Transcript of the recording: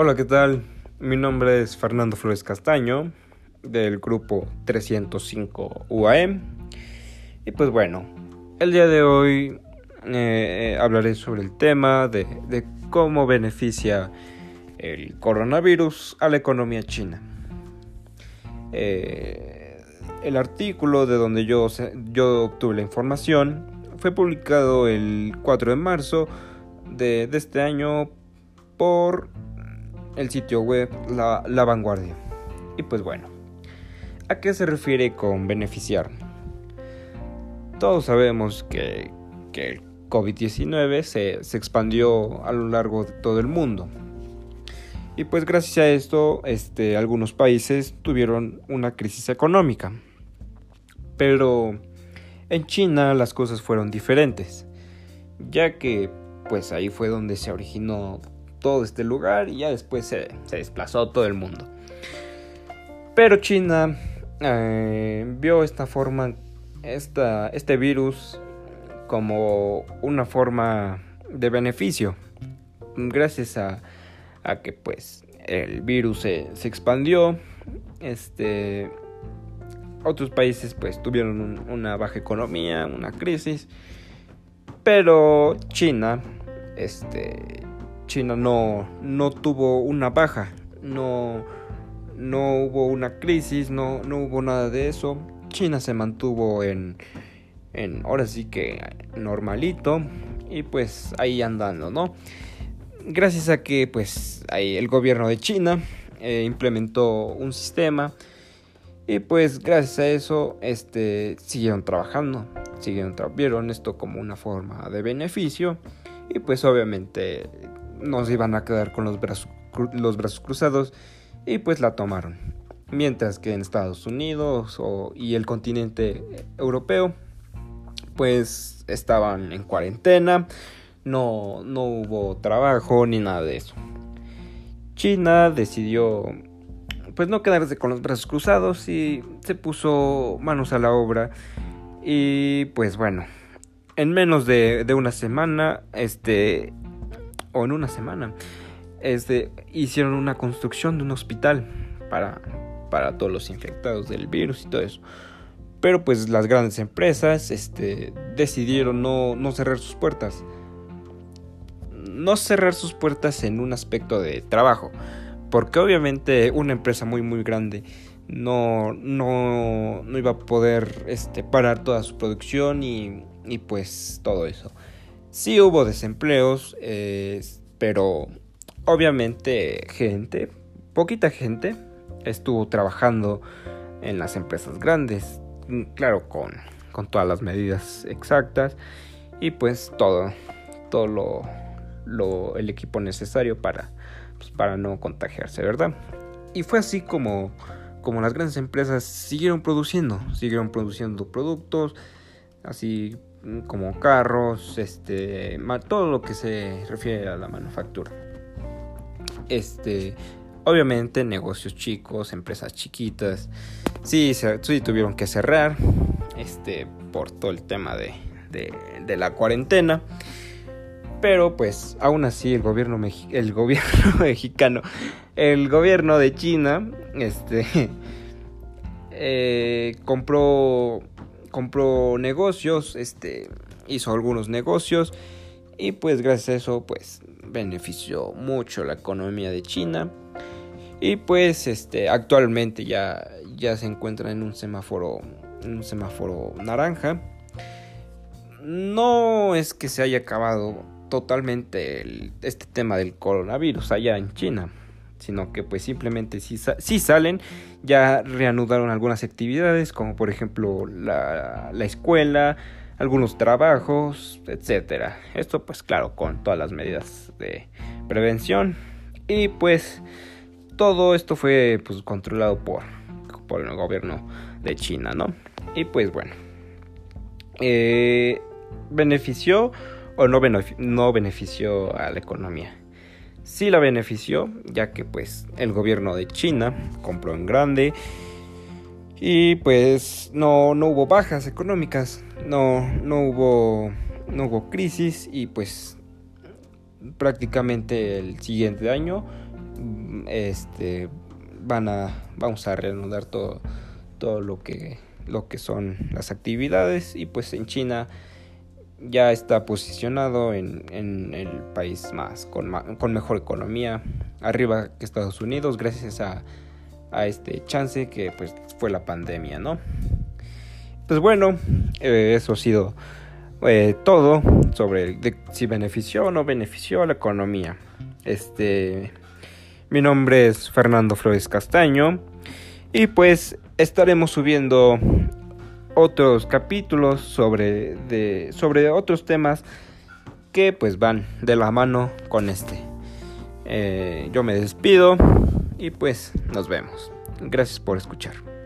Hola, ¿qué tal? Mi nombre es Fernando Flores Castaño, del grupo 305 UAM. Y pues bueno, el día de hoy eh, hablaré sobre el tema de, cómo beneficia el coronavirus a la economía china. Eh, el artículo de donde yo, yo obtuve la información fue publicado el 4 de marzo de, de este año por el sitio web La, Vanguardia. Y pues bueno, ¿a qué se refiere con beneficiar? Todos sabemos que, que el COVID-19 se, se, expandió a lo largo de todo el mundo. Y pues gracias a esto, este, algunos países tuvieron una crisis económica. Pero en China las cosas fueron diferentes, ya que pues ahí fue donde se originó todo este lugar y ya después se, desplazó todo el mundo. Pero China eh, vio esta forma, esta, este virus como una forma de beneficio. Gracias a, que pues el virus se, expandió, este, otros países pues tuvieron una baja economía, una crisis, pero China, este, China no, no tuvo una baja, no, no hubo una crisis, no, no hubo nada de eso. China se mantuvo en, en, ahora sí que normalito y pues ahí andando, ¿no? Gracias a que pues ahí el gobierno de China eh, implementó un sistema y pues gracias a eso este siguieron trabajando, siguieron vieron esto como una forma de beneficio y pues obviamente nos iban a quedar con los brazos, los brazos cruzados y pues la tomaron. Mientras que en Estados Unidos y el continente europeo pues estaban en cuarentena, no, no hubo trabajo ni nada de eso. China decidió pues no quedarse con los brazos cruzados y se puso manos a la obra y pues bueno, en menos de, de una semana este o en una semana, este, hicieron una construcción de un hospital para, para todos los infectados del virus y todo eso. Pero pues las grandes empresas este, decidieron no, no cerrar sus puertas. No cerrar sus puertas en un aspecto de trabajo. Porque obviamente una empresa muy muy grande no, no, no iba a poder este, parar toda su producción y, y pues todo eso. Sí hubo desempleos, eh, pero obviamente gente, poquita gente, estuvo trabajando en las empresas grandes, mm, claro, con, con todas las medidas exactas y pues todo, todo lo, el equipo necesario para, pues, para no contagiarse, ¿verdad? Y fue así como, como las grandes empresas siguieron produciendo, siguieron produciendo productos, así como carros, este, todo lo que se refiere a la manufactura. Este, obviamente negocios chicos, empresas chiquitas, sí, sí tuvieron que cerrar, este, por todo el tema de, de, la cuarentena. Pero pues aún así el gobierno, el gobierno mexicano, el gobierno de China, este, eh, compró compró negocios, este, hizo algunos negocios y pues gracias a eso pues benefició mucho la economía de China. Y pues este actualmente ya ya se encuentra en un semáforo en un semáforo naranja. No es que se haya acabado totalmente este tema del coronavirus allá en China sino que pues simplemente si, salen, ya reanudaron algunas actividades, como por ejemplo la, la escuela, algunos trabajos, etcétera. Esto pues claro, con todas las medidas de prevención. Y pues todo esto fue pues controlado por, por el gobierno de China, ¿no? Y pues bueno. Eh, ¿Benefició o no benefició a la economía? Sí la benefició, ya que pues el gobierno de China compró en grande y pues no, no hubo bajas económicas, no, no, hubo, no hubo crisis y pues prácticamente el siguiente año este van a vamos a reanudar todo todo lo que lo que son las actividades y pues en China ya está posicionado en, el país más con, con, mejor economía arriba que Estados Unidos gracias a, a, este chance que pues fue la pandemia no pues bueno eh, eso ha sido eh, todo sobre si benefició o no benefició a la economía. Este mi nombre es Fernando Flores Castaño y pues estaremos subiendo otros capítulos sobre, de, sobre otros temas que pues van de la mano con este. Eh, yo me despido y pues nos vemos. Gracias por escuchar.